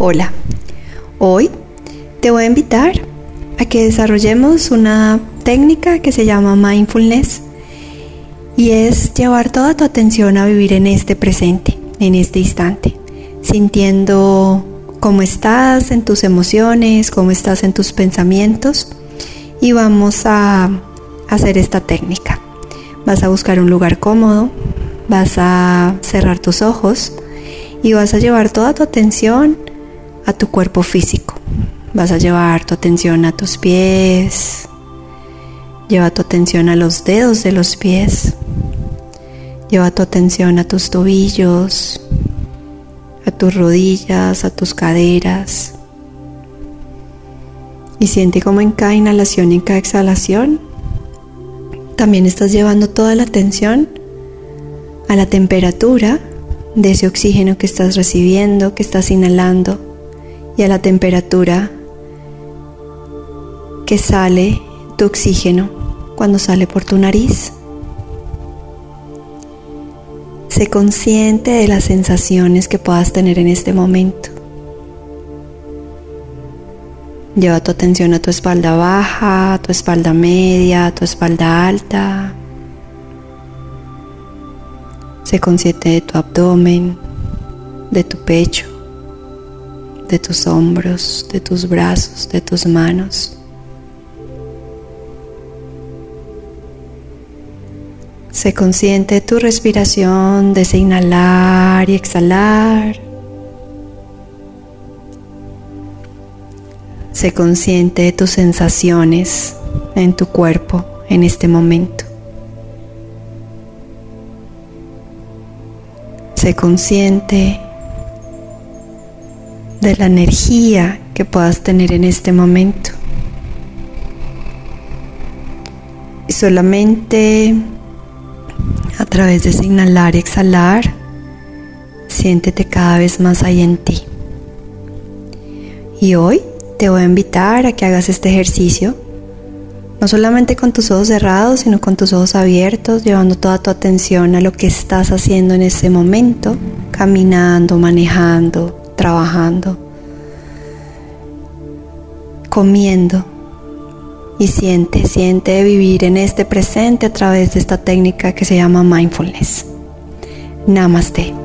Hola, hoy te voy a invitar a que desarrollemos una técnica que se llama mindfulness y es llevar toda tu atención a vivir en este presente, en este instante, sintiendo cómo estás en tus emociones, cómo estás en tus pensamientos y vamos a hacer esta técnica. Vas a buscar un lugar cómodo, vas a cerrar tus ojos y vas a llevar toda tu atención a tu cuerpo físico. Vas a llevar tu atención a tus pies. Lleva tu atención a los dedos de los pies. Lleva tu atención a tus tobillos, a tus rodillas, a tus caderas. Y siente como en cada inhalación y en cada exhalación también estás llevando toda la atención a la temperatura de ese oxígeno que estás recibiendo, que estás inhalando y a la temperatura que sale tu oxígeno cuando sale por tu nariz. Sé consciente de las sensaciones que puedas tener en este momento. Lleva tu atención a tu espalda baja, a tu espalda media, a tu espalda alta. Sé consciente de tu abdomen, de tu pecho de tus hombros, de tus brazos, de tus manos. Sé consciente de tu respiración, de ese inhalar y exhalar. Sé consciente de tus sensaciones en tu cuerpo en este momento. Sé consciente de la energía que puedas tener en este momento. Y solamente a través de inhalar y exhalar, siéntete cada vez más ahí en ti. Y hoy te voy a invitar a que hagas este ejercicio, no solamente con tus ojos cerrados, sino con tus ojos abiertos, llevando toda tu atención a lo que estás haciendo en ese momento, caminando, manejando, trabajando, comiendo. Y siente, siente vivir en este presente a través de esta técnica que se llama mindfulness. Namaste.